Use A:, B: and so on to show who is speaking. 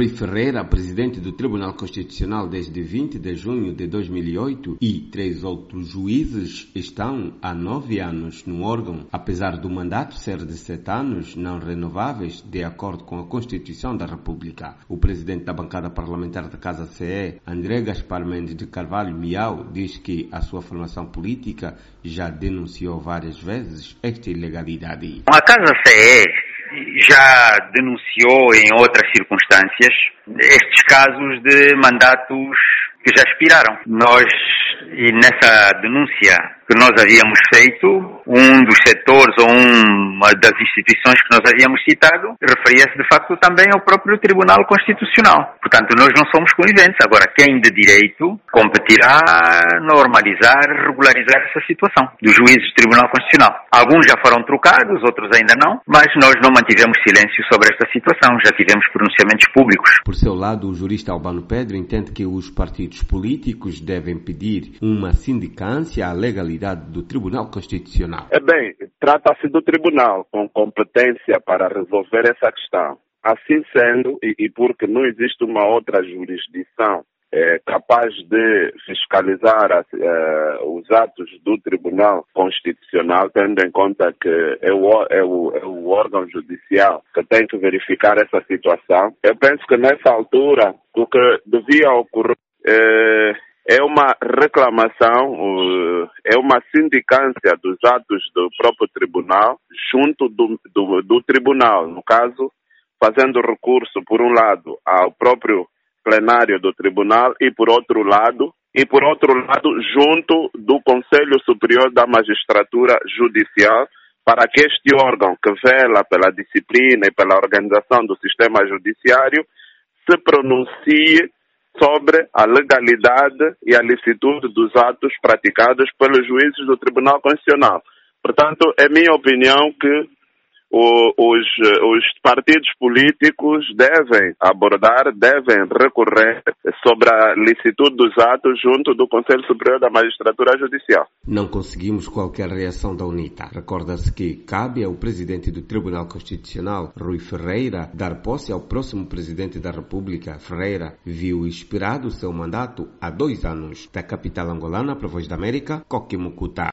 A: Rui Ferreira, presidente do Tribunal Constitucional desde 20 de junho de 2008, e três outros juízes estão há nove anos no órgão, apesar do mandato ser de sete anos não renováveis, de acordo com a Constituição da República. O presidente da bancada parlamentar da Casa CE, André Gaspar Mendes de Carvalho Miau, diz que a sua formação política já denunciou várias vezes esta ilegalidade.
B: A Casa CE já denunciou em outras circunstâncias estes casos de mandatos que já expiraram. Nós, e nessa denúncia que nós havíamos feito, um dos setores das instituições que nós havíamos citado referia-se de facto também ao próprio Tribunal Constitucional. Portanto, nós não somos coniventes. Agora, quem de direito competirá normalizar, regularizar essa situação dos juízes do Tribunal Constitucional. Alguns já foram trocados, outros ainda não, mas nós não mantivemos silêncio sobre esta situação. Já tivemos pronunciamentos públicos.
A: Por seu lado, o jurista Albano Pedro entende que os partidos políticos devem pedir uma sindicância à legalidade do Tribunal Constitucional?
C: É bem, trata-se do Tribunal com competência para resolver essa questão. Assim sendo, e, e porque não existe uma outra jurisdição é, capaz de fiscalizar é, os atos do Tribunal Constitucional, tendo em conta que é o, é, o, é o, órgão judicial que tem que verificar essa situação. Eu penso que nessa altura o que devia ocorrer é uma reclamação, é uma sindicância dos atos do próprio tribunal junto do, do, do, tribunal, no caso, fazendo recurso, por um lado, ao próprio plenário do tribunal e, por outro lado, e por outro lado, junto do Conselho Superior da Magistratura Judicial, para que este órgão que vela pela disciplina e pela organização do sistema judiciário se pronuncie sobre a legalidade e a licitude dos atos praticados pelos juízes do Tribunal Constitucional. Portanto, é minha opinião que o, os, os partidos políticos devem abordar, devem recorrer sobre a licitude dos atos junto do Conselho Superior da Magistratura Judicial.
A: Não conseguimos qualquer reação da UNITA. Recorda-se que cabe ao presidente do Tribunal Constitucional, Rui Ferreira, dar posse ao próximo presidente da República. Ferreira viu expirado seu mandato há dois anos. Da capital angolana, para Voz da América, Coquimucuta.